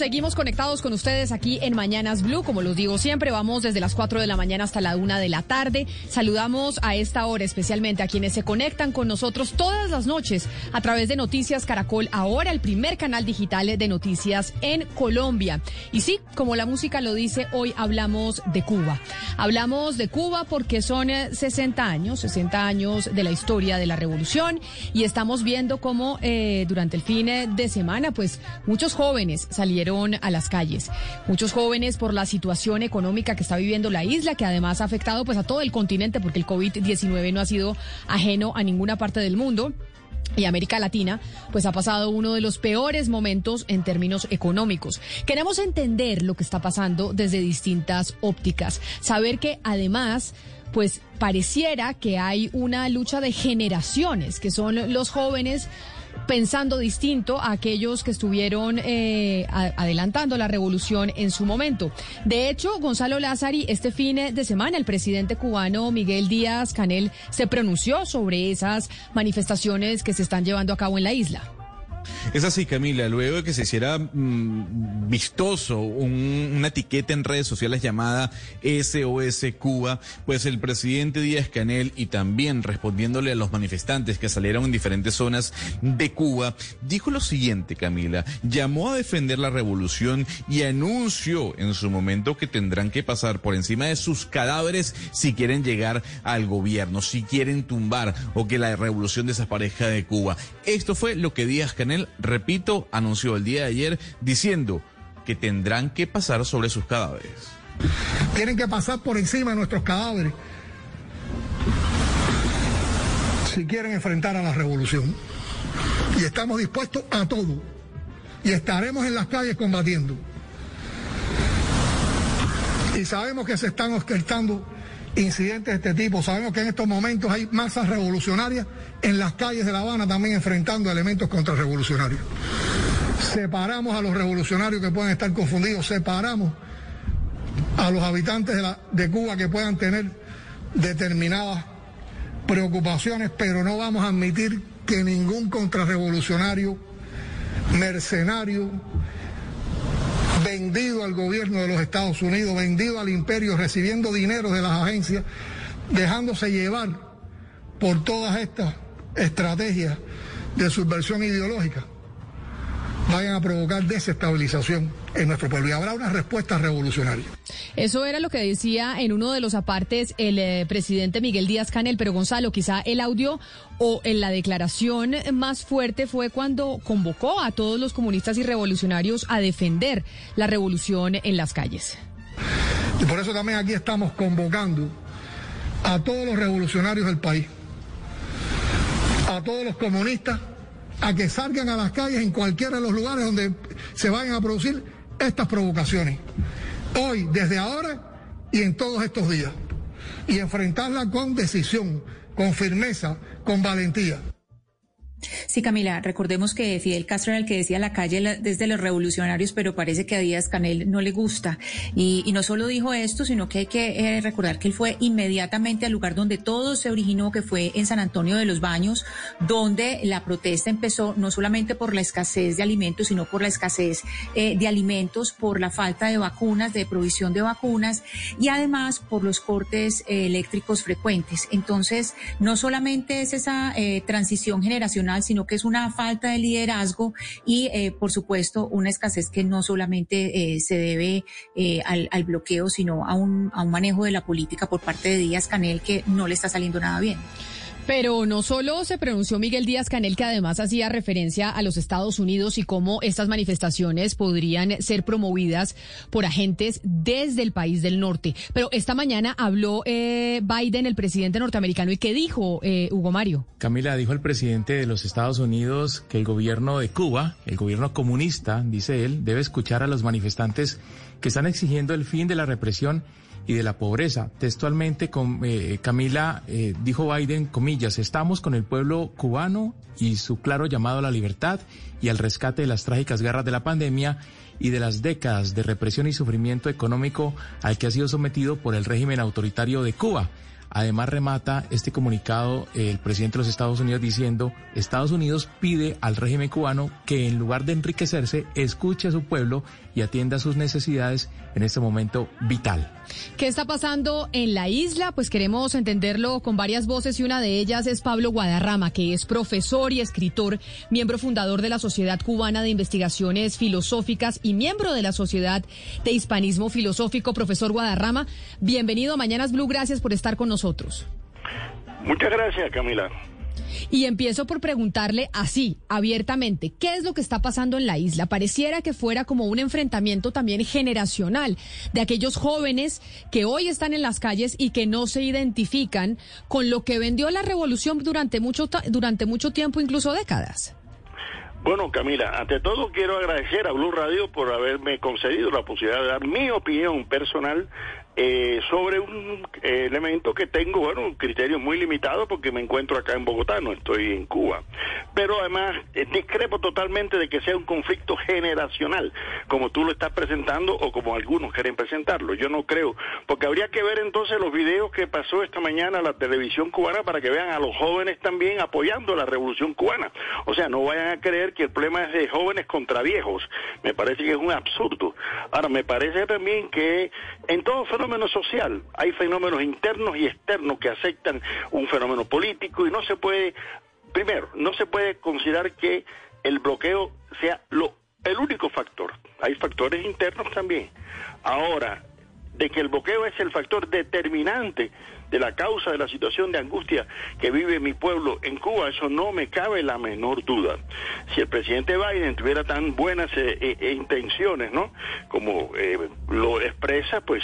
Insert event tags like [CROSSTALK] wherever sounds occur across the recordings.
Seguimos conectados con ustedes aquí en Mañanas Blue. Como los digo siempre, vamos desde las 4 de la mañana hasta la 1 de la tarde. Saludamos a esta hora especialmente a quienes se conectan con nosotros todas las noches a través de Noticias Caracol, ahora el primer canal digital de noticias en Colombia. Y sí, como la música lo dice, hoy hablamos de Cuba. Hablamos de Cuba porque son 60 eh, años, 60 años de la historia de la revolución y estamos viendo cómo eh, durante el fin de semana, pues muchos jóvenes salieron a las calles. Muchos jóvenes por la situación económica que está viviendo la isla, que además ha afectado pues a todo el continente porque el COVID-19 no ha sido ajeno a ninguna parte del mundo y América Latina, pues ha pasado uno de los peores momentos en términos económicos. Queremos entender lo que está pasando desde distintas ópticas, saber que además pues pareciera que hay una lucha de generaciones, que son los jóvenes pensando distinto a aquellos que estuvieron eh, adelantando la revolución en su momento. De hecho, Gonzalo Lázari, este fin de semana, el presidente cubano Miguel Díaz Canel se pronunció sobre esas manifestaciones que se están llevando a cabo en la isla. Es así, Camila. Luego de que se hiciera mm, vistoso una etiqueta en redes sociales llamada SOS Cuba, pues el presidente Díaz Canel y también respondiéndole a los manifestantes que salieron en diferentes zonas de Cuba, dijo lo siguiente, Camila. Llamó a defender la revolución y anunció en su momento que tendrán que pasar por encima de sus cadáveres si quieren llegar al gobierno, si quieren tumbar o que la revolución desaparezca de Cuba. Esto fue lo que Díaz Canel repito, anunció el día de ayer diciendo que tendrán que pasar sobre sus cadáveres. Tienen que pasar por encima de nuestros cadáveres si quieren enfrentar a la revolución. Y estamos dispuestos a todo. Y estaremos en las calles combatiendo. Y sabemos que se están orquestando incidentes de este tipo. Sabemos que en estos momentos hay masas revolucionarias en las calles de La Habana también enfrentando elementos contrarrevolucionarios. Separamos a los revolucionarios que puedan estar confundidos, separamos a los habitantes de, de Cuba que puedan tener determinadas preocupaciones, pero no vamos a admitir que ningún contrarrevolucionario, mercenario, vendido al gobierno de los Estados Unidos, vendido al imperio, recibiendo dinero de las agencias, dejándose llevar por todas estas estrategias de subversión ideológica, vayan a provocar desestabilización en nuestro pueblo y habrá una respuesta revolucionaria. Eso era lo que decía en uno de los apartes el eh, presidente Miguel Díaz Canel, pero Gonzalo, quizá el audio o en la declaración más fuerte fue cuando convocó a todos los comunistas y revolucionarios a defender la revolución en las calles. Y por eso también aquí estamos convocando a todos los revolucionarios del país, a todos los comunistas, a que salgan a las calles en cualquiera de los lugares donde se vayan a producir estas provocaciones. Hoy, desde ahora y en todos estos días. Y enfrentarla con decisión, con firmeza, con valentía. Sí, Camila, recordemos que Fidel Castro era el que decía la calle desde los revolucionarios, pero parece que a Díaz Canel no le gusta. Y, no solo dijo esto, sino que hay que eh, recordar que él fue inmediatamente al lugar donde todo se originó, que fue en San Antonio de los Baños, donde la protesta empezó no solamente por la escasez de alimentos, sino por la escasez eh, de alimentos, por la falta de vacunas, de provisión de vacunas y además por los cortes eh, eléctricos frecuentes. Entonces, no solamente es esa transición generacional, sino que es una falta de liderazgo y, eh, por supuesto, una escasez que no solamente eh, se debe eh, al, al, bloqueo, sino a un, a un manejo de la política por parte de Díaz Canel que no le está saliendo nada bien. Pero no solo se pronunció Miguel Díaz Canel, que además hacía referencia a los Estados Unidos y cómo estas manifestaciones podrían ser promovidas por agentes desde el país del norte. Pero esta mañana habló eh, Biden, el presidente norteamericano, y ¿qué dijo eh, Hugo Mario? Camila, dijo el presidente de los Estados Unidos que el gobierno de Cuba, el gobierno comunista, dice él, debe escuchar a los manifestantes que están exigiendo el fin de la represión y de la pobreza. Textualmente, eh, Camila eh, dijo Biden, comillas, estamos con el pueblo cubano y su claro llamado a la libertad y al rescate de las trágicas guerras de la pandemia y de las décadas de represión y sufrimiento económico al que ha sido sometido por el régimen autoritario de Cuba. Además remata este comunicado el presidente de los Estados Unidos diciendo, Estados Unidos pide al régimen cubano que en lugar de enriquecerse, escuche a su pueblo y atienda sus necesidades en este momento vital. ¿Qué está pasando en la isla? Pues queremos entenderlo con varias voces y una de ellas es Pablo Guadarrama, que es profesor y escritor, miembro fundador de la Sociedad Cubana de Investigaciones Filosóficas y miembro de la Sociedad de Hispanismo Filosófico. Profesor Guadarrama, bienvenido a Mañanas Blue, gracias por estar con nosotros. Muchas gracias, Camila. Y empiezo por preguntarle así, abiertamente, ¿qué es lo que está pasando en la isla? Pareciera que fuera como un enfrentamiento también generacional de aquellos jóvenes que hoy están en las calles y que no se identifican con lo que vendió la revolución durante mucho, durante mucho tiempo, incluso décadas. Bueno, Camila, ante todo quiero agradecer a Blue Radio por haberme concedido la posibilidad de dar mi opinión personal eh, sobre un eh, elemento que tengo, bueno, un criterio muy limitado porque me encuentro acá en Bogotá, no estoy en Cuba. Pero además eh, discrepo totalmente de que sea un conflicto generacional, como tú lo estás presentando o como algunos quieren presentarlo. Yo no creo, porque habría que ver entonces los videos que pasó esta mañana la televisión cubana para que vean a los jóvenes también apoyando la revolución cubana. O sea, no vayan a creer que el problema es de jóvenes contra viejos. Me parece que es un absurdo. Ahora, me parece también que en todo fenómeno social hay fenómenos internos y externos que aceptan un fenómeno político y no se puede, primero, no se puede considerar que el bloqueo sea lo, el único factor. Hay factores internos también. Ahora, de que el bloqueo es el factor determinante de la causa de la situación de angustia que vive mi pueblo en Cuba, eso no me cabe la menor duda. Si el presidente Biden tuviera tan buenas eh, eh, intenciones, ¿no? Como eh, lo expresa, pues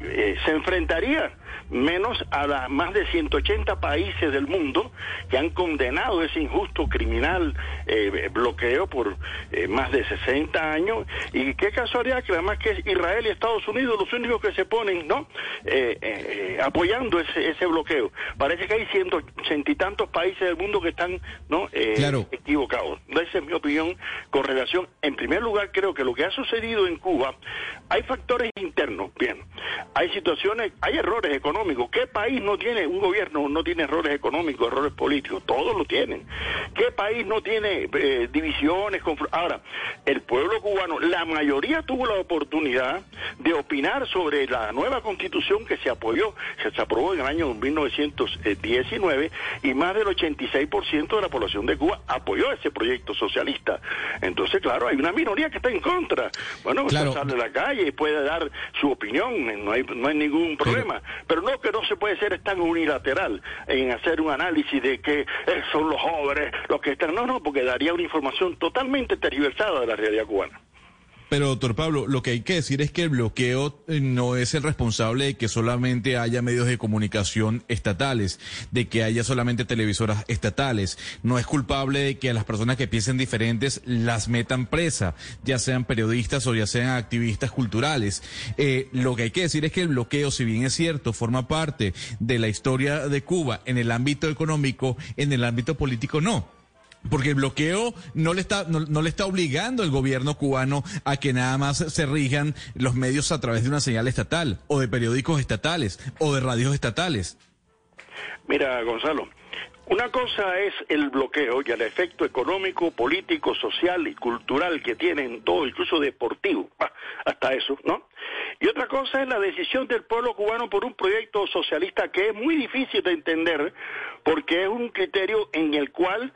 se enfrentaría menos a las más de 180 países del mundo que han condenado ese injusto criminal eh, bloqueo por eh, más de 60 años. Y qué casualidad que además que Israel y Estados Unidos los únicos que se ponen no eh, apoyando ese, ese bloqueo. Parece que hay ciento y tantos países del mundo que están no equivocados. Esa es mi opinión con relación en primer lugar creo que lo que ha sucedido en Cuba hay factores internos bien. Hay situaciones hay errores económicos ¿Qué país no tiene un gobierno, no tiene errores económicos, errores políticos? Todos lo tienen. ¿Qué país no tiene eh, divisiones? Ahora, el pueblo cubano, la mayoría tuvo la oportunidad de opinar sobre la nueva constitución que se apoyó, se aprobó en el año 1919 y más del 86% de la población de Cuba apoyó ese proyecto socialista. Entonces, claro, hay una minoría que está en contra. Bueno, claro. sale a la calle y puede dar su opinión, no hay, no hay ningún problema. Pero no que no se puede ser tan unilateral en hacer un análisis de que son los jóvenes los que están. No, no, porque daría una información totalmente tergiversada de la realidad cubana. Pero, doctor Pablo, lo que hay que decir es que el bloqueo eh, no es el responsable de que solamente haya medios de comunicación estatales, de que haya solamente televisoras estatales. No es culpable de que a las personas que piensen diferentes las metan presa, ya sean periodistas o ya sean activistas culturales. Eh, lo que hay que decir es que el bloqueo, si bien es cierto, forma parte de la historia de Cuba en el ámbito económico, en el ámbito político no. Porque el bloqueo no le está, no, le está obligando el gobierno cubano a que nada más se rijan los medios a través de una señal estatal, o de periódicos estatales, o de radios estatales. Mira, Gonzalo, una cosa es el bloqueo y el efecto económico, político, social y cultural que tiene en todo, incluso deportivo, hasta eso, ¿no? Y otra cosa es la decisión del pueblo cubano por un proyecto socialista que es muy difícil de entender porque es un criterio en el cual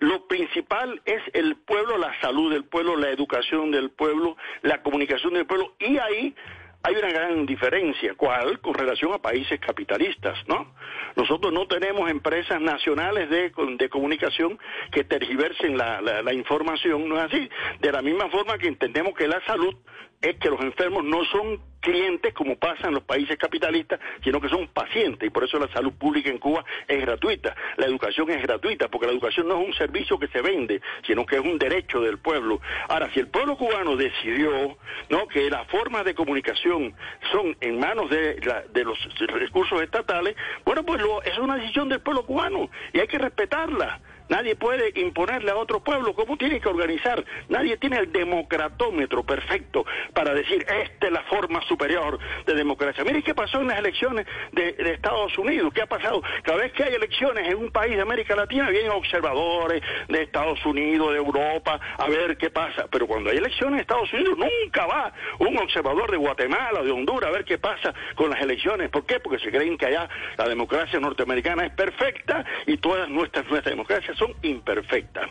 lo principal es el pueblo, la salud del pueblo, la educación del pueblo, la comunicación del pueblo, y ahí hay una gran diferencia. ¿Cuál? Con relación a países capitalistas, ¿no? Nosotros no tenemos empresas nacionales de, de comunicación que tergiversen la, la información, ¿no es así? De la misma forma que entendemos que la salud es que los enfermos no son clientes como pasa en los países capitalistas, sino que son pacientes y por eso la salud pública en Cuba es gratuita, la educación es gratuita, porque la educación no es un servicio que se vende, sino que es un derecho del pueblo. Ahora, si el pueblo cubano decidió no que las formas de comunicación son en manos de, de los recursos estatales, bueno, pues lo, es una decisión del pueblo cubano y hay que respetarla. Nadie puede imponerle a otro pueblo cómo tiene que organizar. Nadie tiene el democratómetro perfecto para decir, esta es la forma superior de democracia. Mire qué pasó en las elecciones de, Estados Unidos. ¿Qué ha pasado? Cada vez que hay elecciones en un país de América Latina, vienen observadores de Estados Unidos, de Europa, a ver qué pasa. Pero cuando hay elecciones en Estados Unidos, nunca va un observador de Guatemala, de Honduras, a ver qué pasa con las elecciones. ¿Por qué? Porque se creen que allá la democracia norteamericana es perfecta y todas nuestras, nuestras democracias son imperfectas.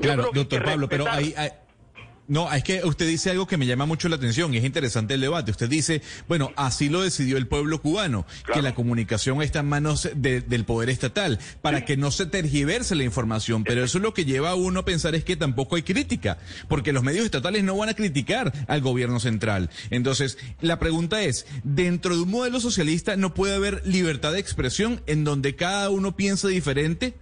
claro, doctor Pablo, pero hay, No, es que usted dice algo que me llama mucho la atención y es interesante el debate. Usted dice, bueno, así lo decidió el pueblo cubano, que la comunicación está en manos del poder estatal, para que no se tergiverse la información. Pero eso es lo que lleva a uno a pensar es que tampoco hay crítica, porque los medios estatales no van a criticar al gobierno central. Entonces, la pregunta es, dentro de un modelo socialista no puede haber libertad de expresión en donde cada uno piensa diferente.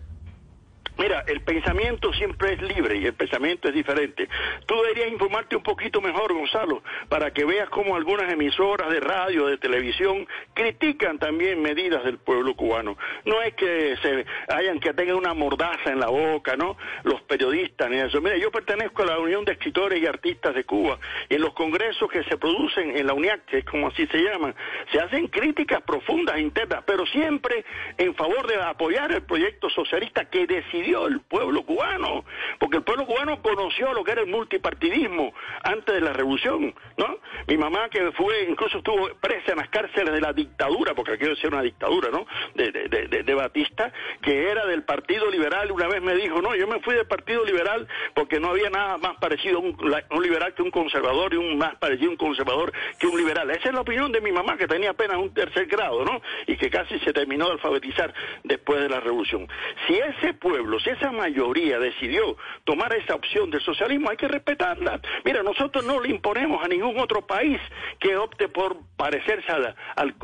Mira, el pensamiento siempre es libre y el pensamiento es diferente. Tú deberías informarte un poquito mejor, Gonzalo, para que veas cómo algunas emisoras de radio, de televisión, critican también medidas del pueblo cubano. No es que se hayan que tengan una mordaza en la boca, ¿no? Los periodistas ni eso. Mira, yo pertenezco a la Unión de Escritores y Artistas de Cuba y en los congresos que se producen en la UNIAC, que es como así se llaman, se hacen críticas profundas internas, pero siempre en favor de apoyar el proyecto socialista que decidió el pueblo cubano, porque el pueblo cubano conoció lo que era el multipartidismo antes de la revolución, ¿no? Mi mamá que fue, incluso estuvo presa en las cárceles de la dictadura, porque aquello decía una dictadura, ¿no? De, de, de, Batista, que era del Partido Liberal, una vez me dijo, no, yo me fui del Partido Liberal porque no había nada más parecido a un, un liberal que un conservador y un más parecido a un conservador que un liberal. Esa es la opinión de mi mamá, que tenía apenas un tercer grado, ¿no? Y que casi se terminó de alfabetizar después de la revolución. Si ese pueblo si esa mayoría decidió tomar esa opción del socialismo, hay que respetarla. Mira, nosotros no le imponemos a ningún otro país que opte por parecerse al,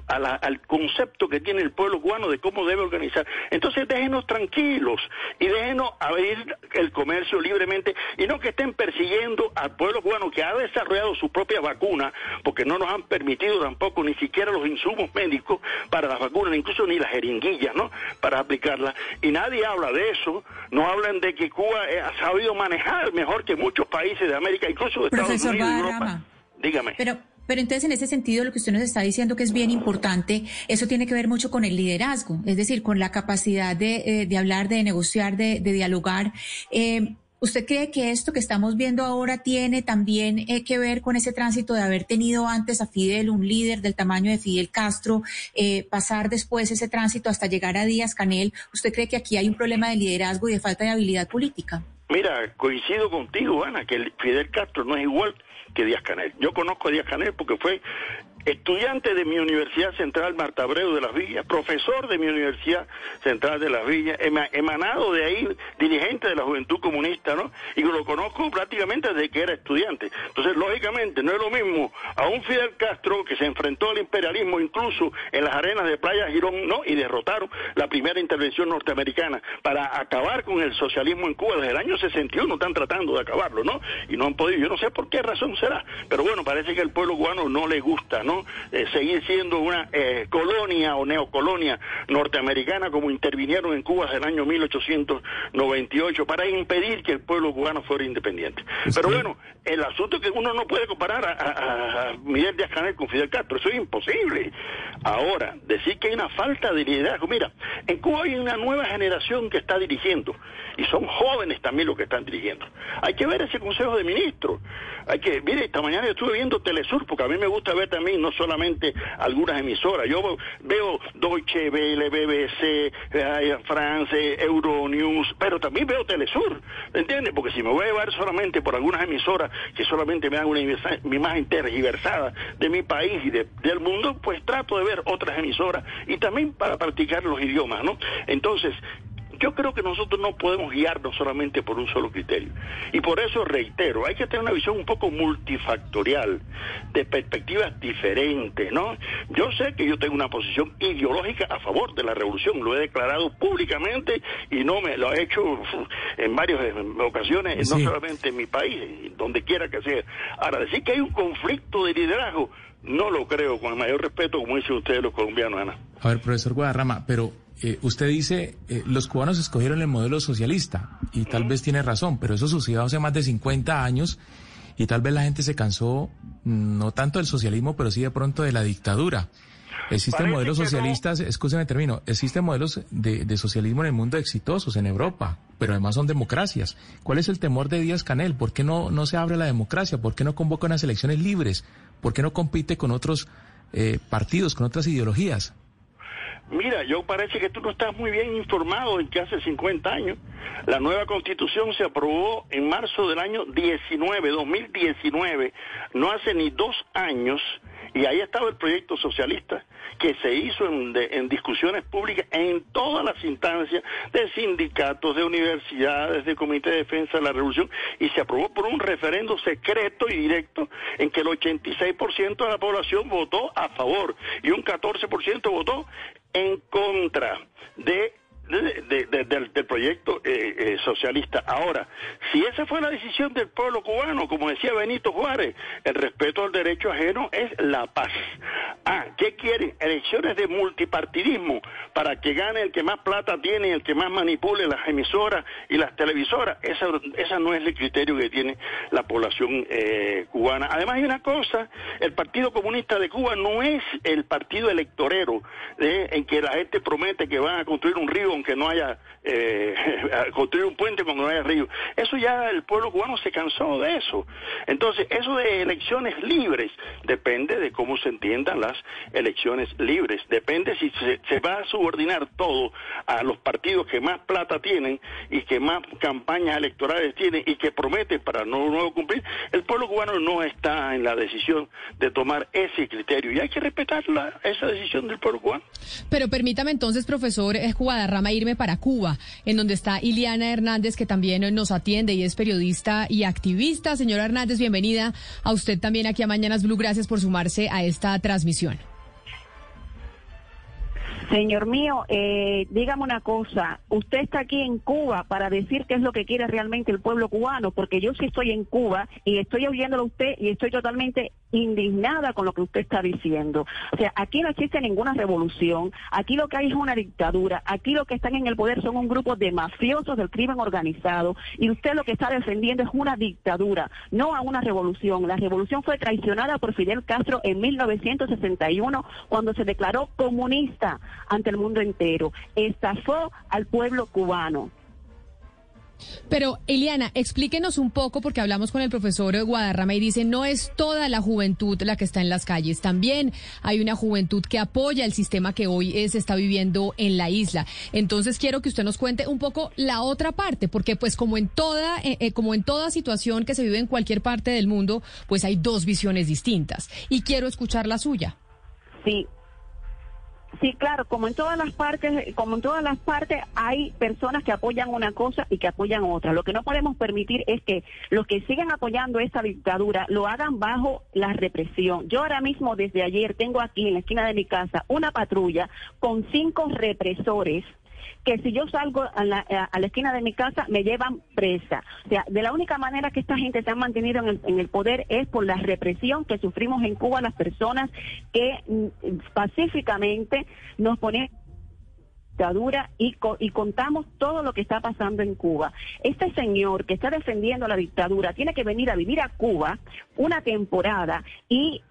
al concepto que tiene el pueblo cubano de cómo debe organizar. Entonces déjenos tranquilos y déjenos abrir el comercio libremente y no que estén persiguiendo al pueblo cubano que ha desarrollado su propia vacuna, porque no nos han permitido tampoco ni siquiera los insumos médicos para las vacunas, incluso ni las jeringuillas, ¿no? Para aplicarlas. Y nadie habla de eso no hablan de que Cuba eh, ha sabido manejar mejor que muchos países de América, incluso de Estados Unidos y Europa. Dígame. Pero pero entonces, en ese sentido, lo que usted nos está diciendo que es bien importante, eso tiene que ver mucho con el liderazgo, es decir, con la capacidad de, eh, de hablar, de negociar, de, de dialogar. Eh, ¿Usted cree que esto que estamos viendo ahora tiene también eh, que ver con ese tránsito de haber tenido antes a Fidel, un líder del tamaño de Fidel Castro, eh, pasar después ese tránsito hasta llegar a Díaz Canel? ¿Usted cree que aquí hay un problema de liderazgo y de falta de habilidad política? Mira, coincido contigo, Ana, que Fidel Castro no es igual que Díaz Canel. Yo conozco a Díaz Canel porque fue estudiante de mi Universidad Central Marta Abreu de las Villas, profesor de mi Universidad Central de las Villas, emanado de ahí, dirigente de la Juventud Comunista, ¿no? Y lo conozco prácticamente desde que era estudiante. Entonces, lógicamente, no es lo mismo a un Fidel Castro que se enfrentó al imperialismo incluso en las arenas de Playa Girón, ¿no? Y derrotaron la primera intervención norteamericana para acabar con el socialismo en Cuba. Desde el año 61 están tratando de acabarlo, ¿no? Y no han podido. Yo no sé por qué razón será, pero bueno, parece que al pueblo cubano no le gusta, ¿no? Eh, seguir siendo una eh, colonia o neocolonia norteamericana como intervinieron en Cuba desde el año 1898 para impedir que el pueblo cubano fuera independiente. Pero bueno, el asunto es que uno no puede comparar a, Miguel Díaz Canel con Fidel Castro, eso es imposible. Ahora, decir que hay una falta de liderazgo, mira, en Cuba hay una nueva generación que está dirigiendo y son jóvenes también los que están dirigiendo. Hay que ver ese Consejo de Ministros. Hay que, mire, esta mañana estuve viendo Telesur porque a mí me gusta ver también no solamente algunas emisoras. Yo veo Deutsche Welle, BBC, eh, France, Euronews, pero también veo Telesur, ¿entiendes? Porque si me voy a llevar solamente por algunas emisoras que solamente me dan una imagen tergiversada de mi país y del mundo, pues trato de ver otras emisoras y también para practicar los idiomas, ¿no? Entonces, yo creo que nosotros no podemos guiarnos solamente por un solo criterio. Y por eso reitero, hay que tener una visión un poco multifactorial, de perspectivas diferentes, ¿no? Yo sé que yo tengo una posición ideológica a favor de la revolución, lo he declarado públicamente y no me lo he hecho en varias ocasiones, no solamente en mi país, donde quiera que sea. Ahora, decir que hay un conflicto de liderazgo, no lo creo, con el mayor respeto, como dicen ustedes los colombianos, Ana. A ver, profesor Guadarrama, pero eh, usted dice, eh, los cubanos escogieron el modelo socialista y tal vez tiene razón, pero eso sucedió hace más de 50 años y tal vez la gente se cansó mm, no tanto del socialismo, pero sí de pronto de la dictadura. Existen modelos socialistas, no. termino, existen modelos de, de, socialismo en el mundo exitosos en Europa, pero además son democracias. ¿Cuál es el temor de Díaz Canel? ¿Por qué no, no se abre la democracia? ¿Por qué no convoca unas elecciones libres? ¿Por qué no compite con otros eh, partidos, con otras ideologías? Mira, yo parece que tú no estás muy bien informado en que hace 50 años la nueva constitución se aprobó en marzo del año 19, 2019, no hace ni dos años, y ahí estaba el proyecto socialista que se hizo en, en discusiones públicas en todas las instancias de sindicatos, de universidades, de Comité de Defensa de la Revolución, y se aprobó por un referendo secreto y directo en que el 86% de la población votó a favor y un 14% votó en contra de del, proyecto eh, eh, socialista. Ahora, si esa fue la decisión del pueblo cubano, como decía Benito Juárez, el respeto al derecho ajeno es la paz. Ah, ¿qué quieren? Elecciones de multipartidismo para que gane el que más plata tiene, el que más manipule las emisoras y las televisoras. Esa, esa no es el criterio que tiene la población eh, cubana. Además hay una cosa, el Partido Comunista de Cuba no es el partido electorero en que la gente promete que van a construir un río aunque no haya eh, [LAUGHS] construir un puente cuando no haya río. Eso ya el pueblo cubano se cansó de eso. Entonces, eso de elecciones libres depende de cómo se entiendan las elecciones libres. Depende si se, va a subordinar todo a los partidos que más plata tienen y que más campañas electorales tienen y que prometen para no, no cumplir. El pueblo cubano no está en la decisión de tomar ese criterio y hay que respetar esa decisión del pueblo cubano. Pero permítame entonces, profesor Irme para Cuba, en donde está Iliana Hernández, que también nos atiende y es periodista y activista. Señora Hernández, bienvenida a usted también aquí a Mañanas Blue. Gracias por sumarse a esta transmisión. Señor mío, eh, dígame una cosa, usted está aquí en Cuba para decir qué es lo que quiere realmente el pueblo cubano, porque yo sí estoy en Cuba y estoy oyéndolo a usted y estoy totalmente indignada con lo que usted está diciendo. O sea, aquí no existe ninguna revolución, aquí lo que hay es una dictadura, aquí lo que están en el poder son un grupo de mafiosos del crimen organizado y usted lo que está defendiendo es una dictadura, no a una revolución. La revolución fue traicionada por Fidel Castro en 1961 cuando se declaró comunista ante el mundo entero. Estafó al pueblo cubano. Pero, Eliana, explíquenos un poco, porque hablamos con el profesor Guadarrama y dice, no es toda la juventud la que está en las calles, también hay una juventud que apoya el sistema que hoy se está viviendo en la isla. Entonces, quiero que usted nos cuente un poco la otra parte, porque pues como en toda, eh, eh, como en toda situación que se vive en cualquier parte del mundo, pues hay dos visiones distintas. Y quiero escuchar la suya. Sí, Sí, claro, como en todas las partes, como en todas las partes hay personas que apoyan una cosa y que apoyan otra. Lo que no podemos permitir es que los que siguen apoyando esta dictadura lo hagan bajo la represión. Yo ahora mismo desde ayer tengo aquí en la esquina de mi casa una patrulla con cinco represores que si yo salgo a la, a la, esquina de mi casa me llevan presa. O sea, de la única manera que esta gente se ha mantenido en el, en el poder es por la represión que sufrimos en Cuba las personas que mm, pacíficamente nos ponen dictadura y, y contamos todo lo que está pasando en Cuba. Este señor que está defendiendo la dictadura tiene que venir a vivir a Cuba una temporada y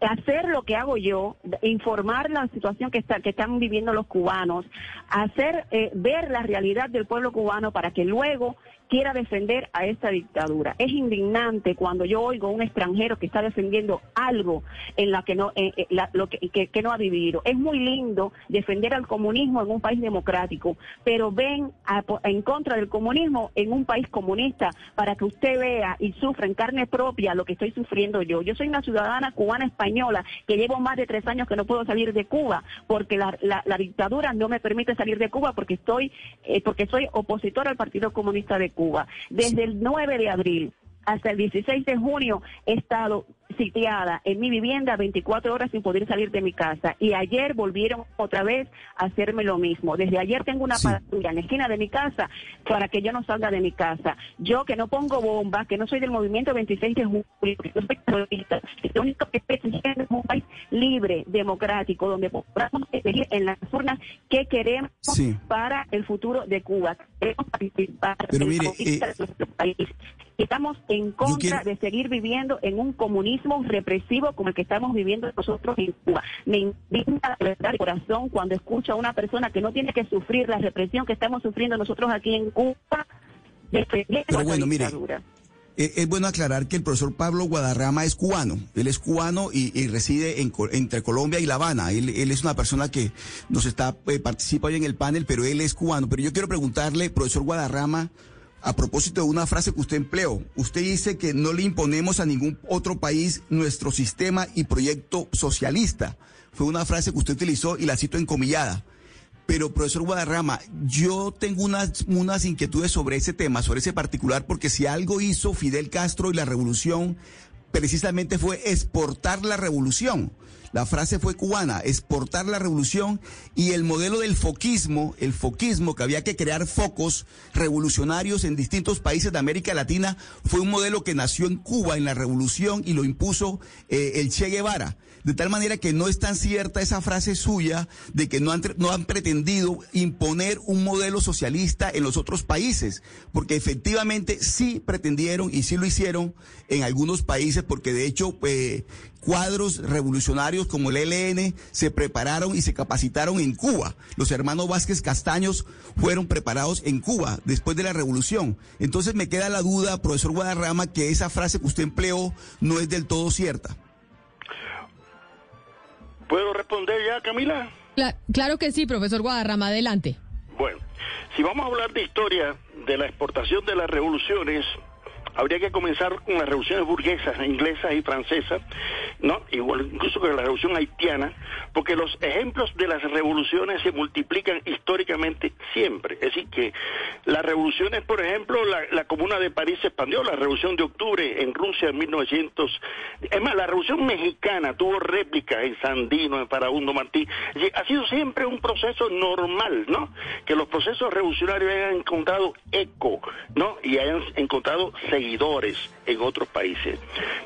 hacer lo que hago yo, informar la situación que, está, que están viviendo los cubanos, hacer eh, ver la realidad del pueblo cubano para que luego quiera defender a esta dictadura. Es indignante cuando yo oigo a un extranjero que está defendiendo algo en la que no, lo que, no ha vivido. Es muy lindo defender al comunismo en un país democrático, pero ven en contra del comunismo en un país comunista para que usted vea y sufra en carne propia lo que estoy sufriendo yo. Yo soy una ciudadana cubana española que llevo más de tres años que no puedo salir de Cuba porque la, dictadura no me permite salir de Cuba porque estoy eh, porque soy opositor al Partido Comunista de. Cuba. Desde el 9 de abril hasta el 16 de junio he estado sitiada en mi vivienda 24 horas sin poder salir de mi casa. Y ayer volvieron otra vez a hacerme lo mismo. Desde ayer tengo una patrulla en la esquina de mi casa para que yo no salga de mi casa. Yo que no pongo bombas, que no soy del movimiento 26 de julio, que no soy terrorista, lo único que es un país libre, democrático, donde podamos elegir en las urnas qué queremos para el futuro de Cuba. Queremos participar Pero mire, eh, país. Estamos en contra de seguir viviendo en un comunismo represivo como el que estamos viviendo nosotros en Cuba. Me indigna la el corazón cuando escucho a una persona que no tiene que sufrir la represión que estamos sufriendo nosotros aquí en Cuba. Pero bueno, mire, eh, es bueno aclarar que el profesor Pablo Guadarrama es cubano. Él es cubano y, reside entre Colombia y La Habana. Él, es una persona que nos está eh, participa hoy en el panel, pero él es cubano. Pero yo quiero preguntarle, profesor Guadarrama, a propósito de una frase que usted empleó. Usted dice que no le imponemos a ningún otro país nuestro sistema y proyecto socialista. Fue una frase que usted utilizó y la cito encomillada. Pero, profesor Guadarrama, yo tengo unas, unas inquietudes sobre ese tema, sobre ese particular, porque si algo hizo Fidel Castro y la revolución, precisamente fue exportar la revolución. La frase fue cubana, exportar la revolución y el modelo del foquismo, el foquismo que había que crear focos revolucionarios en distintos países de América Latina, fue un modelo que nació en Cuba en la revolución y lo impuso eh, el Che Guevara. De tal manera que no es tan cierta esa frase suya de que no han, no han pretendido imponer un modelo socialista en los otros países, porque efectivamente sí pretendieron y sí lo hicieron en algunos países, porque de hecho eh, cuadros revolucionarios como el ELN se prepararon y se capacitaron en Cuba. Los hermanos Vázquez Castaños fueron preparados en Cuba después de la revolución. Entonces me queda la duda, profesor Guadarrama, que esa frase que usted empleó no es del todo cierta. ¿Puedo responder ya, Camila? claro que sí, profesor Guadarrama, adelante. Bueno, si vamos a hablar de historia de la exportación de las revoluciones, habría que comenzar con las revoluciones burguesas inglesas y francesas, ¿no? Igual, incluso con la revolución haitiana, porque los ejemplos de las revoluciones se multiplican históricamente siempre. Es decir, que las revoluciones, por ejemplo, la, Comuna de París se expandió, la Revolución de Octubre en Rusia en 1900. Es más, la Revolución Mexicana tuvo réplicas en Sandino, en Farabundo Martí. ha sido siempre un proceso normal, ¿no? Que los procesos revolucionarios hayan encontrado eco, ¿no? Y hayan encontrado seguimiento seguidores en otros países.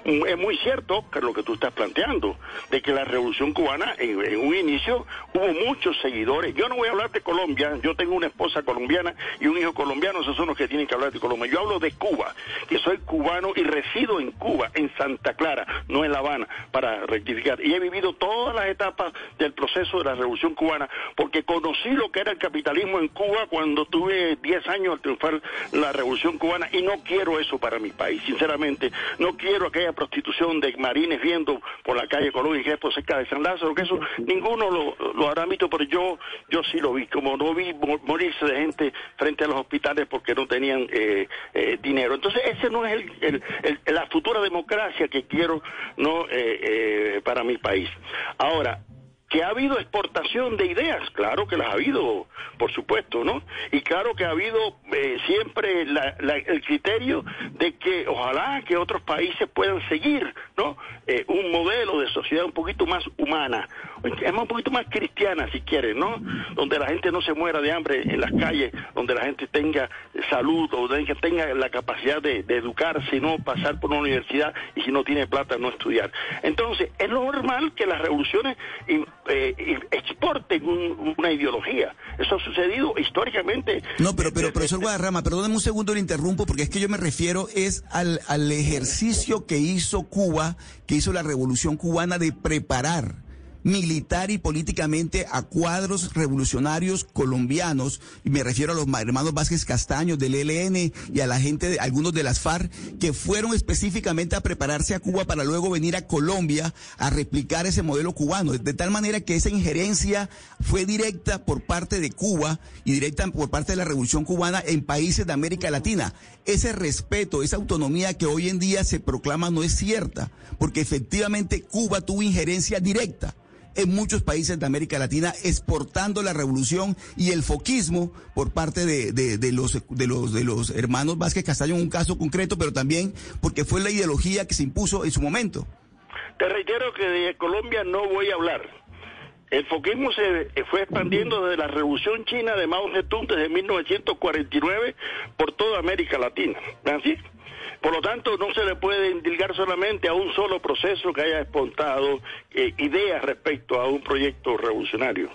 Mm, es muy cierto que lo que tú estás planteando, de que la revolución cubana en, un inicio hubo muchos seguidores. Yo no voy a hablar de Colombia, yo tengo una esposa colombiana y un hijo colombiano, esos son los que tienen que hablar de Colombia. Yo hablo de Cuba, que soy cubano y resido en Cuba, en Santa Clara, no en La Habana, para rectificar. Y he vivido todas las etapas del proceso de la revolución cubana, porque conocí lo que era el capitalismo en Cuba cuando tuve 10 años al triunfar la revolución cubana y no quiero eso para mi país, sinceramente. No quiero aquella prostitución de marines viendo por la calle Colón y por cerca de San Lázaro, que eso ninguno lo, lo habrá visto, pero yo, yo sí lo vi, como no vi morirse de gente frente a los hospitales porque no tenían eh, eh, dinero. Entonces, ese no es el, la futura democracia que quiero no eh, para mi país. Ahora, que ha habido exportación de ideas, claro que las ha habido, por supuesto, ¿no? Y claro que ha habido eh, siempre el criterio de que ojalá que otros países puedan seguir, ¿no? Eh, un modelo de sociedad un poquito más humana, es un poquito más cristiana, si quieren, ¿no? Donde la gente no se muera de hambre en las calles, donde la gente tenga salud, donde tenga la capacidad de, de educarse, no pasar por una universidad y si no tiene plata no estudiar. Entonces, es normal que las revoluciones eh, exporten una ideología. Eso ha sucedido históricamente. No, pero, pero profesor Guadarrama, perdóneme un segundo, le interrumpo, porque es que yo me refiero es al, al ejercicio que hizo Cuba, que hizo la revolución cubana de preparar militar y políticamente a cuadros revolucionarios colombianos, y me refiero a los hermanos Vázquez Castaño del ELN y a la gente, de, algunos de las FARC, que fueron específicamente a prepararse a Cuba para luego venir a Colombia a replicar ese modelo cubano, de tal manera que esa injerencia fue directa por parte de Cuba y directa por parte de la revolución cubana en países de América Latina. Ese respeto, esa autonomía que hoy en día se proclama no es cierta, porque efectivamente Cuba tuvo injerencia directa en muchos países de América Latina exportando la revolución y el foquismo por parte de, de, los, de, los, de los hermanos Vázquez Castaño en un caso concreto, pero también porque fue la ideología que se impuso en su momento. Te reitero que de Colombia no voy a hablar. El foquismo se fue expandiendo desde la Revolución China de Mao Zedong desde 1949 por toda América Latina. ¿Así? Por lo tanto, no se le puede solamente a un solo proceso que haya espontado eh, ideas respecto a un proyecto revolucionario.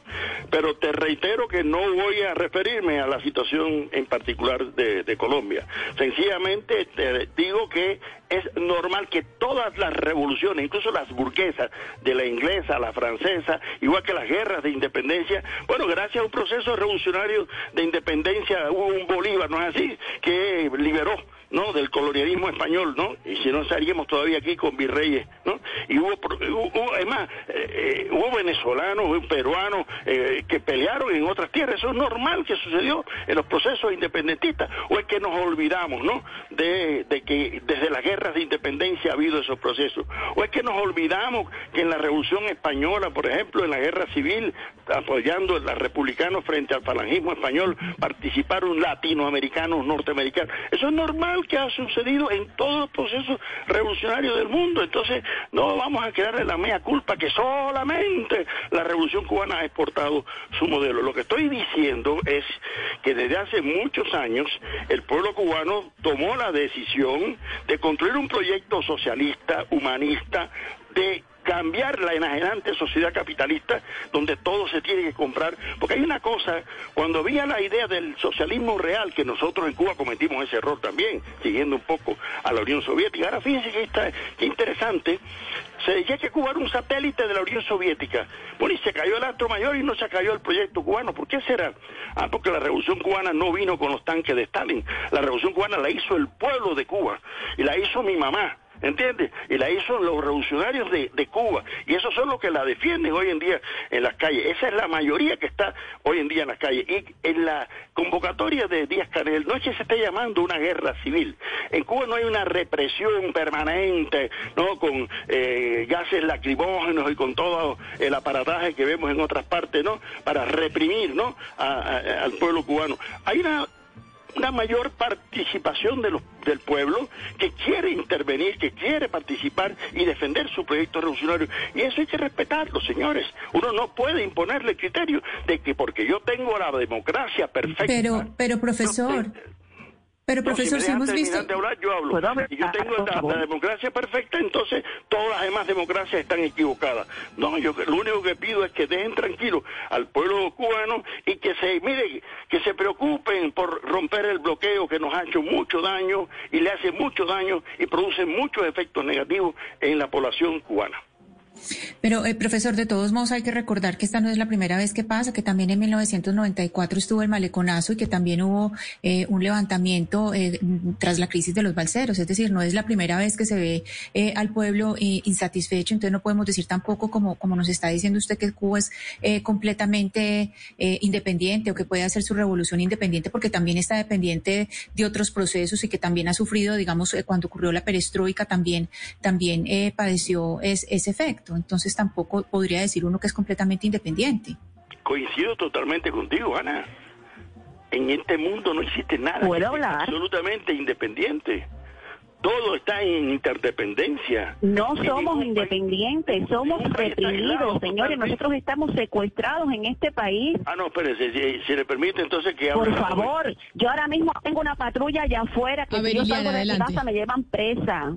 Pero te reitero que no voy a referirme a la situación en particular de, Colombia. Sencillamente te digo que es normal que todas las revoluciones, incluso las burguesas, de la inglesa, la francesa, igual que las guerras de independencia, bueno, gracias a un proceso revolucionario de independencia hubo un Bolívar, ¿no es así?, que liberó ¿no? Del colonialismo español, ¿no? Y si no estaríamos todavía aquí con virreyes, ¿no? Y hubo, hubo además, eh, eh, hubo venezolanos, hubo peruanos eh, que pelearon en otras tierras. Eso es normal que sucedió en los procesos independentistas. O es que nos olvidamos, ¿no? De, de que desde las guerras de independencia ha habido esos procesos. O es que nos olvidamos que en la Revolución Española, por ejemplo, en la guerra civil, apoyando a los republicanos frente al falangismo español, participaron latinoamericanos, norteamericanos. Eso es normal que ha sucedido en todos los procesos revolucionarios del mundo. Entonces, no vamos a quedarle la mea culpa que solamente la revolución cubana ha exportado su modelo. Lo que estoy diciendo es que desde hace muchos años el pueblo cubano tomó la decisión de construir un proyecto socialista, humanista, de cambiar la enajenante sociedad capitalista donde todo se tiene que comprar. Porque hay una cosa, cuando había la idea del socialismo real, que nosotros en Cuba cometimos ese error también, siguiendo un poco a la Unión Soviética. Ahora fíjense que está qué interesante, se decía que Cuba era un satélite de la Unión Soviética. Bueno, y se cayó el astro mayor y no se cayó el proyecto cubano. ¿Por qué será? Ah, porque la revolución cubana no vino con los tanques de Stalin. La revolución cubana la hizo el pueblo de Cuba y la hizo mi mamá ¿entiendes? Y la hizo los revolucionarios de, Cuba, y esos son los que la defienden hoy en día en las calles. Esa es la mayoría que está hoy en día en las calles. Y en la convocatoria de Díaz Canel no es que se esté llamando una guerra civil. En Cuba no hay una represión permanente, ¿no? Con eh, gases lacrimógenos y con todo el aparataje que vemos en otras partes, ¿no? Para reprimir, ¿no? al pueblo cubano. Hay una una mayor participación de los, del pueblo que quiere intervenir, que quiere participar y defender su proyecto revolucionario. Y eso hay que respetarlo, señores. Uno no puede imponerle criterio de que porque yo tengo la democracia perfecta. Pero, pero profesor. Pero profesor, si, hemos visto... de hablar, yo hablo. Y yo tengo la, democracia perfecta, entonces todas las demás democracias están equivocadas. No, yo lo único que pido es que dejen tranquilo al pueblo cubano y que se, mire, que se preocupen por romper el bloqueo que nos ha hecho mucho daño y le hace mucho daño y produce muchos efectos negativos en la población cubana. Pero, eh, profesor, de todos modos hay que recordar que esta no es la primera vez que pasa, que también en 1994 estuvo el maleconazo y que también hubo eh, un levantamiento eh, tras la crisis de los balseros. Es decir, no es la primera vez que se ve al pueblo insatisfecho, entonces no podemos decir tampoco, como, como nos está diciendo usted, que Cuba es completamente independiente o que puede hacer su revolución independiente, porque también está dependiente de otros procesos y que también ha sufrido, digamos, cuando ocurrió la perestroika, también, también padeció ese efecto. Entonces tampoco podría decir uno que es completamente independiente. Coincido totalmente contigo, Ana. En este mundo no existe nada absolutamente independiente. Todo está en interdependencia. No somos independientes, somos reprimidos, señores. Nosotros estamos secuestrados en este país. Ah, no, espérese, si, le permite entonces que hable. Por favor, yo ahora mismo tengo una patrulla allá afuera que si yo salgo de mi casa me llevan presa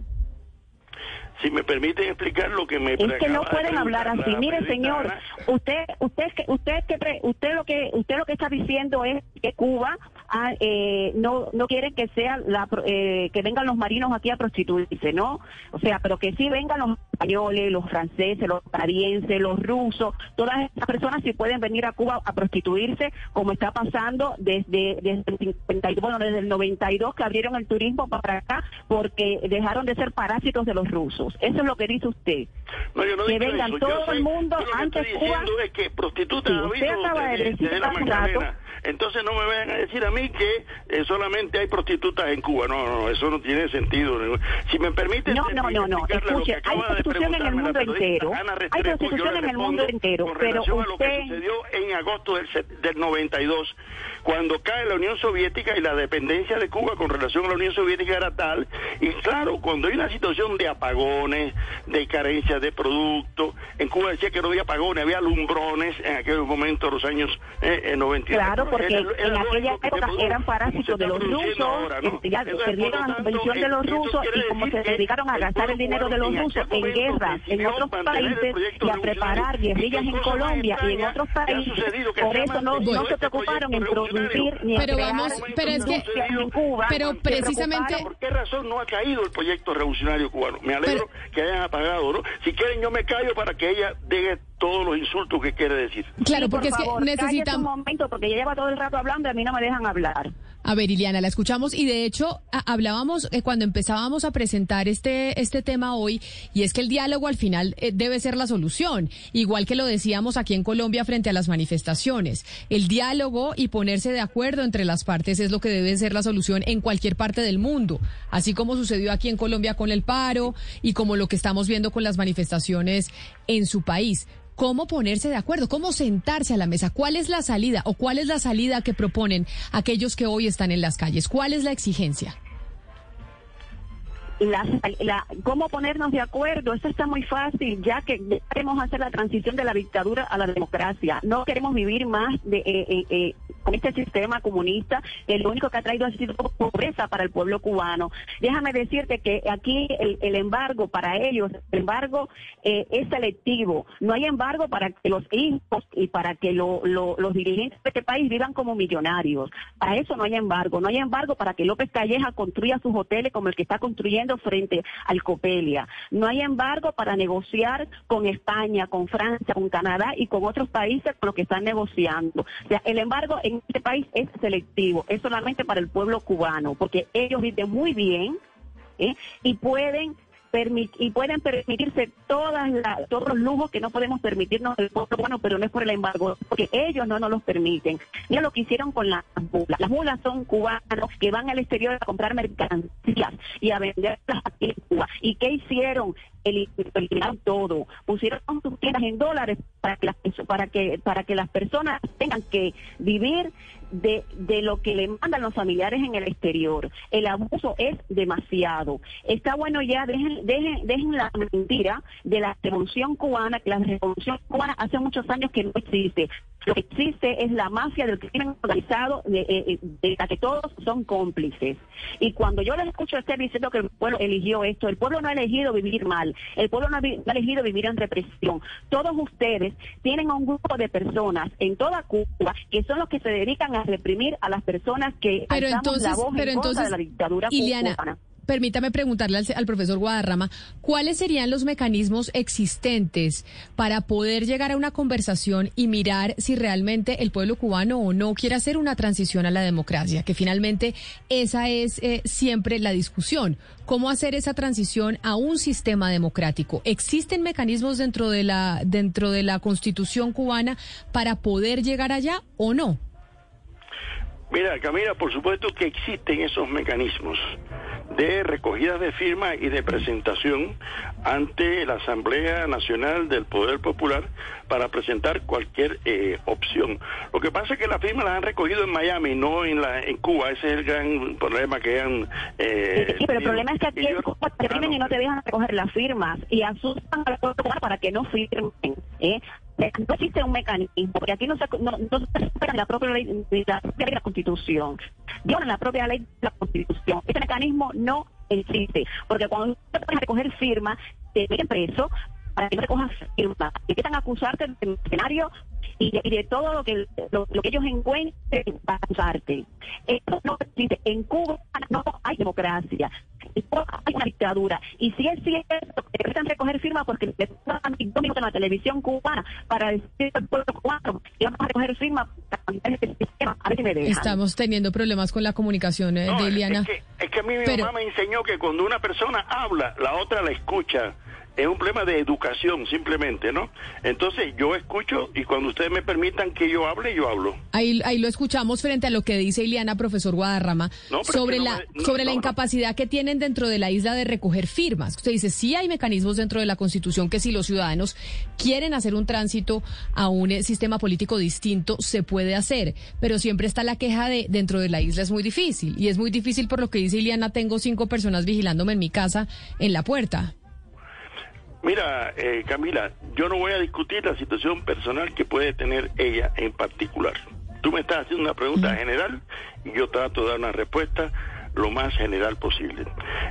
si me permiten explicar lo que me es que no pueden hablar así. mire señor usted usted usted que usted lo que usted lo que está diciendo es que Cuba ah, eh, no no quiere que sea la eh, que vengan los marinos aquí a prostituirse no o sea pero que sí vengan los españoles, los franceses, los canadienses, los rusos, todas estas personas sí pueden venir a Cuba a prostituirse, como está pasando desde, desde, el, bueno, desde el 92 que abrieron el turismo para acá, porque dejaron de ser parásitos de los rusos. Eso es lo que dice usted. No, yo no que vengan todo el mundo antes Cuba. es que prostitutas usted acaba de decir hace entonces no me vayan a decir a mí que eh, solamente hay prostitutas en Cuba. No, no, eso no tiene sentido. Si me permite... No, no, no, no. Escuche, hay prostitución en el mundo entero. Hay prostitución en el mundo entero. Pero usted... lo que sucedió en agosto del, del 92 cuando cae la Unión Soviética y la dependencia de Cuba con relación a la Unión Soviética era tal, y claro, cuando hay una situación de apagones, de carencia de productos, en Cuba decía que no había apagones, había alumbrones en aquel momento, los años eh, 90. Claro, porque en aquella época eran parásitos de los rusos, este, ya perdieron la subvención de los rusos y como se dedicaron a gastar el dinero de los rusos en guerras en otros países y a preparar guerrillas en Colombia y en otros países, por eso no, no se preocuparon en pero vamos, pero es que pero precisamente ¿por qué razón no ha caído el proyecto revolucionario cubano? Me alegro que hayan apagado, ¿no? Si quieren yo me callo para que ella deje todos los insultos que quiere decir. Claro, porque es que necesitamos un momento porque ella lleva todo el rato hablando y a mí no me dejan hablar. A ver, Iliana, la escuchamos y de hecho hablábamos eh, cuando empezábamos a presentar este, este tema hoy y es que el diálogo al final eh, debe ser la solución, igual que lo decíamos aquí en Colombia frente a las manifestaciones. El diálogo y ponerse de acuerdo entre las partes es lo que debe ser la solución en cualquier parte del mundo, así como sucedió aquí en Colombia con el paro y como lo que estamos viendo con las manifestaciones en su país cómo ponerse de acuerdo, cómo sentarse a la mesa, cuál es la salida o cuál es la salida que proponen aquellos que hoy están en las calles, cuál es la exigencia la, cómo ponernos de acuerdo, eso está muy fácil, ya que queremos hacer la transición de la dictadura a la democracia. No queremos vivir más de, eh, eh, eh, con este sistema comunista, que lo único que ha traído ha sido pobreza para el pueblo cubano. Déjame decirte que aquí el, embargo para ellos, el embargo es selectivo. No hay embargo para que los hijos y para que los dirigentes de este país vivan como millonarios. Para eso no hay embargo. No hay embargo para que López Calleja construya sus hoteles como el que está construyendo frente al Copelia. No hay embargo para negociar con España, con Francia, con Canadá y con otros países con los que están negociando. O sea, el embargo en este país es selectivo, es solamente para el pueblo cubano, porque ellos viven muy bien ¿eh? y pueden y pueden permitirse todas todos los lujos que no podemos permitirnos el pueblo bueno, pero no es por el embargo, porque ellos no nos los permiten. Mira lo que hicieron con las mulas. Las mulas son cubanos que van al exterior a comprar mercancías y a venderlas aquí en Cuba. ¿Y qué hicieron? Eliminaron todo, pusieron sus tiendas en dólares para que las, para que para que las personas tengan que vivir de, de lo que le mandan los familiares en el exterior. El abuso es demasiado. Está bueno ya, dejen, dejen, dejen la mentira de la revolución cubana, que la revolución cubana hace muchos años que no existe. Lo que existe es la mafia del crimen organizado, de, eh, de, la que todos son cómplices. Y cuando yo les escucho a usted diciendo que el pueblo eligió esto, el pueblo no ha elegido vivir mal, el pueblo no ha elegido vivir en represión. Todos ustedes tienen un grupo de personas en toda Cuba que son los que se dedican a reprimir a las personas que pero entonces, la voz en contra de la dictadura cubana permítame preguntarle al, profesor Guadarrama, ¿cuáles serían los mecanismos existentes para poder llegar a una conversación y mirar si realmente el pueblo cubano o no quiere hacer una transición a la democracia? Que finalmente esa es eh, siempre la discusión. ¿Cómo hacer esa transición a un sistema democrático? ¿Existen mecanismos dentro de la, dentro de la constitución cubana para poder llegar allá o no? Mira, Camila, por supuesto que existen esos mecanismos de recogida de firmas y de presentación ante la Asamblea Nacional del Poder Popular para presentar cualquier eh, opción. Lo que pasa es que las firmas las han recogido en Miami, no en la en Cuba. Ese es el gran problema que han... Eh, sí, pero el problema es que aquí en Cuba te y no te dejan recoger las firmas y asustan al pueblo para que no firmen. ¿eh? No existe un mecanismo, porque aquí no se, no, no la propia ley de la, Constitución. en la propia ley de la Constitución. Ese mecanismo no existe, porque cuando usted puede recoger firmas, te meten preso, para que no recojas firma. Empiezan a acusarte del escenario y de, todo lo que lo, que ellos encuentren para acusarte. Esto no existe. En Cuba no hay democracia. En Cuba hay una dictadura. Y si es cierto que empiezan a recoger firmas porque le dos minutos en la televisión cubana para decir al pueblo cubano que vamos a recoger firmas para este sistema. A ver si me dejan. Estamos teniendo problemas con la comunicación eh, de Eliana. Es que, es que a mí mi mamá me enseñó que cuando una persona habla, la otra la escucha es un problema de educación simplemente, ¿no? Entonces yo escucho y cuando ustedes me permitan que yo hable, yo hablo. Ahí, ahí lo escuchamos frente a lo que dice Iliana, profesor Guadarrama, sobre la, sobre la incapacidad que tienen dentro de la isla de recoger firmas. Usted dice, sí hay mecanismos dentro de la Constitución que si los ciudadanos quieren hacer un tránsito a un eh, sistema político distinto, se puede hacer, pero siempre está la queja de dentro de la isla es muy difícil. Y es muy difícil por lo que dice Iliana, tengo cinco personas vigilándome en mi casa en la puerta. Mira, eh, Camila, yo no voy a discutir la situación personal que puede tener ella en particular. Tú me estás haciendo una pregunta general y yo trato de dar una respuesta lo más general posible.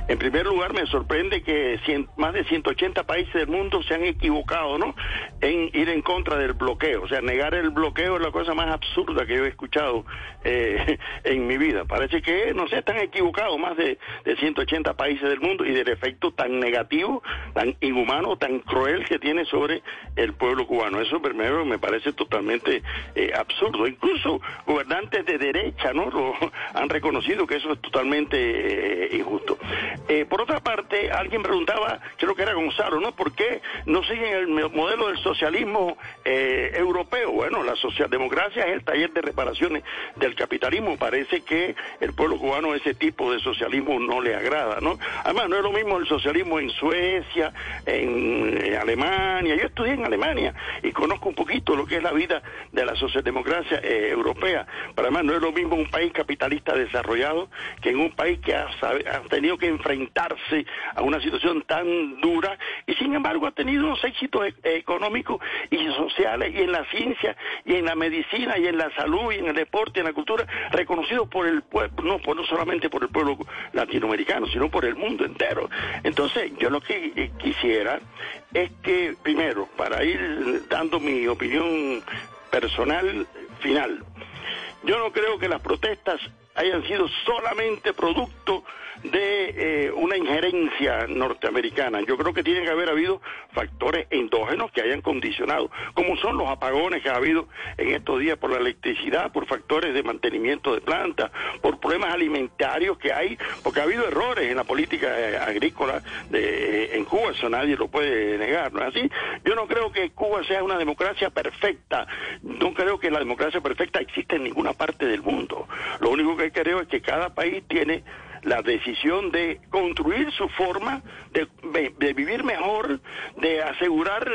En primer lugar, me sorprende que más de 180 países del mundo se han equivocado, ¿no? En ir en contra del bloqueo. O sea, negar el bloqueo es la cosa más absurda que yo he escuchado eh, [LAUGHS] en mi vida. Parece que, no sé, están equivocados más de, de 180 países del mundo y del efecto tan negativo, tan inhumano, tan cruel que tiene sobre el pueblo cubano. Eso primero me parece totalmente eh, absurdo. Incluso gobernantes de derecha, ¿no? [LAUGHS] Lo han reconocido que eso es totalmente eh, injusto. Eh, por otra parte, alguien preguntaba, creo que era Gonzalo, ¿no? ¿Por qué no siguen el modelo del socialismo eh, europeo? Bueno, la socialdemocracia es el taller de reparaciones del capitalismo. Parece que el pueblo cubano ese tipo de socialismo no le agrada, ¿no? Además, no es lo mismo el socialismo en Suecia, en Alemania. Yo estudié en Alemania y conozco un poquito lo que es la vida de la socialdemocracia europea. Pero además, no es lo mismo un país capitalista desarrollado que en un país que ha, tenido que enfrentarse a una situación tan dura y sin embargo ha tenido unos éxitos e, económicos y sociales y en la ciencia y en la medicina y en la salud y en el deporte y en la cultura reconocidos por el pueblo, no, no solamente por el pueblo latinoamericano, sino por el mundo entero. Entonces yo lo que eh, quisiera es que primero, para ir dando mi opinión personal final, yo no creo que las protestas hayan sido solamente producto de eh, una injerencia norteamericana. Yo creo que tiene que haber habido factores endógenos que hayan condicionado, como son los apagones que ha habido en estos días por la electricidad, por factores de mantenimiento de plantas, por problemas alimentarios que hay, porque ha habido errores en la política eh, agrícola de, eh, en Cuba, eso nadie lo puede negar, ¿no es así? Yo no creo que Cuba sea una democracia perfecta, no creo que la democracia perfecta existe en ninguna parte del mundo. Lo único que creo es que cada país tiene la decisión de construir su forma de, vivir mejor, de asegurar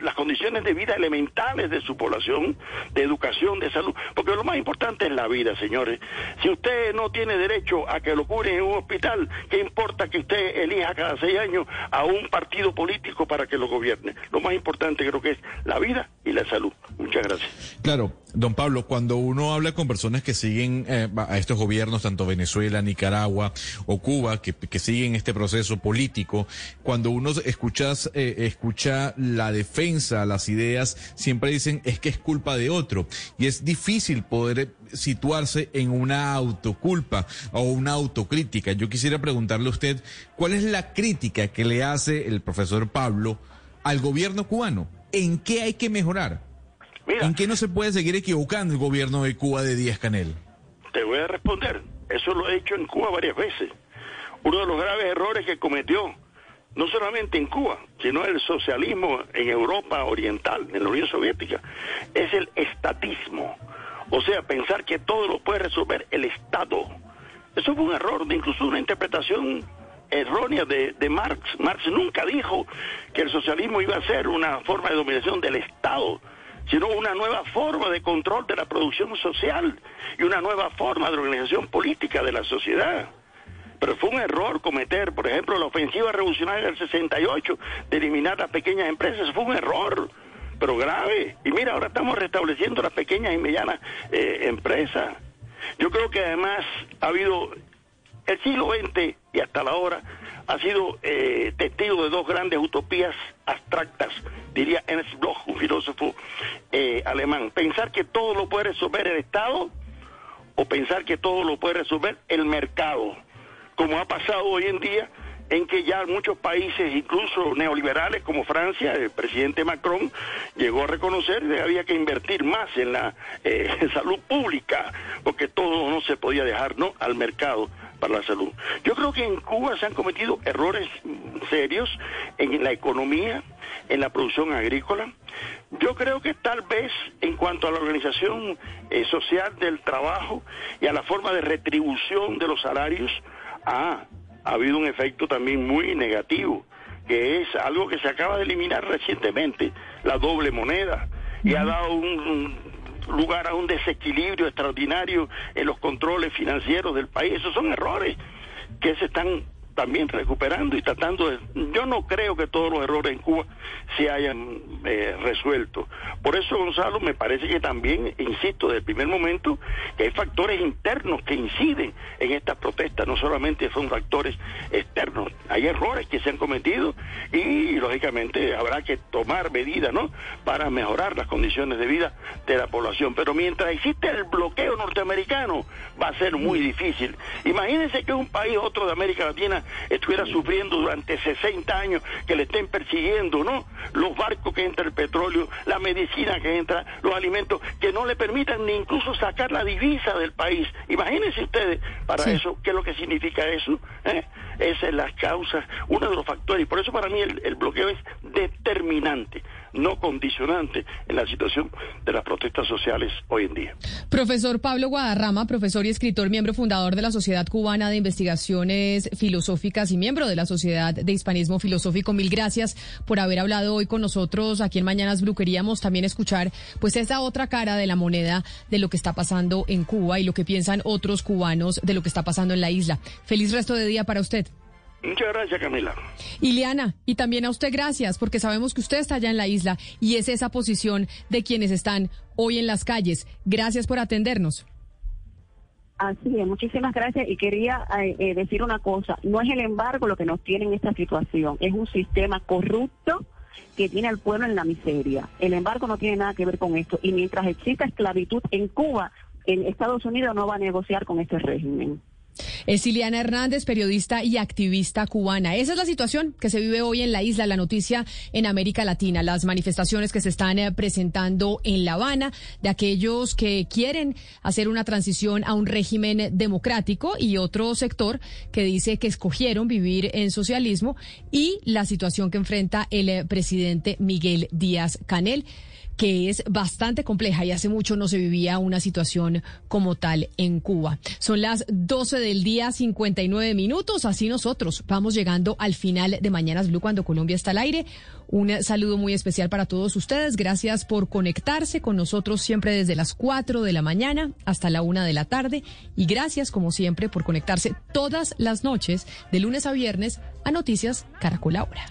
las condiciones de vida elementales de su población, de educación, de salud, porque lo más importante es la vida, señores. Si usted no tiene derecho a que lo curen en un hospital, ¿qué importa que usted elija cada seis años a un partido político para que lo gobierne? Lo más importante creo que es la vida y la salud. Muchas gracias. Claro, don Pablo, cuando uno habla con personas que siguen eh, a estos gobiernos, tanto Venezuela, Nicaragua, o Cuba que, siguen este proceso político, cuando uno escuchas, eh, escucha la defensa, las ideas, siempre dicen es que es culpa de otro. Y es difícil poder situarse en una autoculpa o una autocrítica. Yo quisiera preguntarle a usted, ¿cuál es la crítica que le hace el profesor Pablo al gobierno cubano? ¿En qué hay que mejorar? ¿En qué no se puede seguir equivocando el gobierno de Cuba de Díaz Canel? Te voy a responder. Eso lo he hecho en Cuba varias veces. Uno de los graves errores que cometió, no solamente en Cuba, sino el socialismo en Europa Oriental, en la Unión Soviética, es el estatismo. O sea, pensar que todo lo puede resolver el Estado. Eso fue un error, incluso una interpretación errónea de, de, Marx. Marx nunca dijo que el socialismo iba a ser una forma de dominación del Estado sino una nueva forma de control de la producción social y una nueva forma de organización política de la sociedad. Pero fue un error cometer, por ejemplo, la ofensiva revolucionaria del 68 de eliminar las pequeñas empresas, fue un error, pero grave. Y mira, ahora estamos restableciendo las pequeñas y medianas eh, empresas. Yo creo que además ha habido el siglo XX y hasta la hora ha sido eh, testigo de dos grandes utopías abstractas, diría Ernst Bloch, un filósofo eh, alemán. Pensar que todo lo puede resolver el Estado o pensar que todo lo puede resolver el mercado, como ha pasado hoy en día en que ya muchos países, incluso neoliberales como Francia, el presidente Macron llegó a reconocer que había que invertir más en la eh, [LAUGHS] salud pública, porque todo no se podía dejar ¿no? al mercado para la salud. Yo creo que en Cuba se han cometido errores serios en la economía, en la producción agrícola. Yo creo que tal vez en cuanto a la organización eh, social del trabajo y a la forma de retribución de los salarios, ah, ha habido un efecto también muy negativo, que es algo que se acaba de eliminar recientemente, la doble moneda, y ha dado un, lugar a un desequilibrio extraordinario en los controles financieros del país. Esos son errores que se están también recuperando y tratando de... Yo no creo que todos los errores en Cuba se hayan eh, resuelto. Por eso, Gonzalo, me parece que también, insisto, desde el primer momento, que hay factores internos que inciden en estas protestas, no solamente son factores externos. Hay errores que se han cometido y, lógicamente, habrá que tomar medidas, ¿no?, para mejorar las condiciones de vida de la población. Pero mientras existe el bloqueo norteamericano, va a ser muy difícil. Imagínense que un país, otro de América Latina, estuviera sufriendo durante 60 años que le estén persiguiendo, ¿no? Los barcos que entra el petróleo, la medicina que entra, los alimentos, que no le permitan ni incluso sacar la divisa del país. Imagínense ustedes para eso, qué es lo que significa eso. ¿Eh? Esa es la causa, uno de los factores, y por eso para mí el bloqueo es determinante no condicionante en la situación de las protestas sociales hoy en día. Profesor Pablo Guadarrama, profesor y escritor, miembro fundador de la Sociedad Cubana de Investigaciones Filosóficas y miembro de la Sociedad de Hispanismo Filosófico, mil gracias por haber hablado hoy con nosotros aquí en Mañanas Blue. Queríamos también escuchar pues esa otra cara de la moneda de lo que está pasando en Cuba y lo que piensan otros cubanos de lo que está pasando en la isla. Feliz resto de día para usted. Muchas gracias, Camila. Iliana, y también a usted gracias, porque sabemos que usted está allá en la isla y es esa posición de quienes están hoy en las calles. Gracias por atendernos. Así es, muchísimas gracias. Y quería eh, eh, decir una cosa, no es el embargo lo que nos tiene en esta situación, es un sistema corrupto que tiene al pueblo en la miseria. El embargo no tiene nada que ver con esto. Y mientras exista esclavitud en Cuba, en Estados Unidos no va a negociar con este régimen. Es Iliana Hernández, periodista y activista cubana. Esa es la situación que se vive hoy en la isla, la noticia en América Latina, las manifestaciones que se están eh, presentando en La Habana de aquellos que quieren hacer una transición a un régimen democrático y otro sector que dice que escogieron vivir en socialismo y la situación que enfrenta el eh, presidente Miguel Díaz Canel que es bastante compleja y hace mucho no se vivía una situación como tal en Cuba. Son las 12 del día, 59 minutos. Así nosotros vamos llegando al final de Mañanas Blue cuando Colombia está al aire. Un saludo muy especial para todos ustedes. Gracias por conectarse con nosotros siempre desde las 4 de la mañana hasta la 1 de la tarde. Y gracias, como siempre, por conectarse todas las noches, de lunes a viernes, a Noticias Caracol Ahora.